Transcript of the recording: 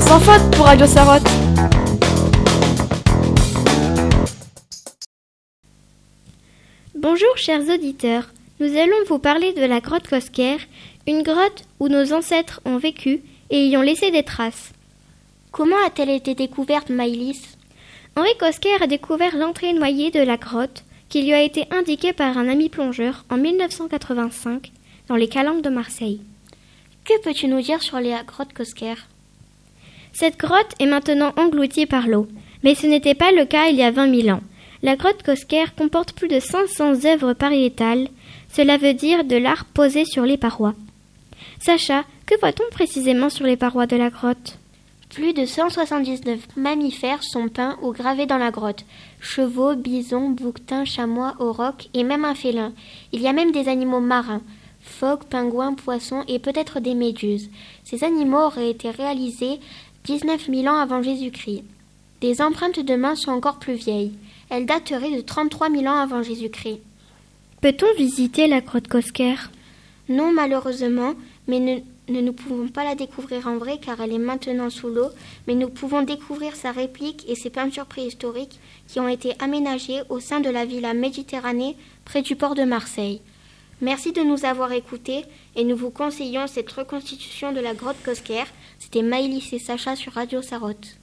Sans faute pour Radio Sarotte. Bonjour chers auditeurs, nous allons vous parler de la grotte Cosquer, une grotte où nos ancêtres ont vécu et y ont laissé des traces. Comment a-t-elle été découverte, Maïlis? Henri Cosquer a découvert l'entrée noyée de la grotte qui lui a été indiquée par un ami plongeur en 1985 dans les Calanques de Marseille. Que peux-tu nous dire sur les grottes Cosquer Cette grotte est maintenant engloutie par l'eau, mais ce n'était pas le cas il y a 20 000 ans. La grotte Cosquer comporte plus de 500 œuvres pariétales, cela veut dire de l'art posé sur les parois. Sacha, que voit-on précisément sur les parois de la grotte? Plus de 179 mammifères sont peints ou gravés dans la grotte. Chevaux, bisons, bouquetins, chamois, aurochs et même un félin. Il y a même des animaux marins. Phoques, pingouins, poissons et peut-être des méduses. Ces animaux auraient été réalisés 19 000 ans avant Jésus-Christ. Des empreintes de mains sont encore plus vieilles. Elles dateraient de 33 000 ans avant Jésus-Christ. Peut-on visiter la grotte Cosquer Non, malheureusement, mais ne, ne, nous pouvons pas la découvrir en vrai car elle est maintenant sous l'eau, mais nous pouvons découvrir sa réplique et ses peintures préhistoriques qui ont été aménagées au sein de la villa Méditerranée près du port de Marseille. Merci de nous avoir écoutés et nous vous conseillons cette reconstitution de la grotte Cosquer. C'était Maëlys et Sacha sur Radio Sarotte.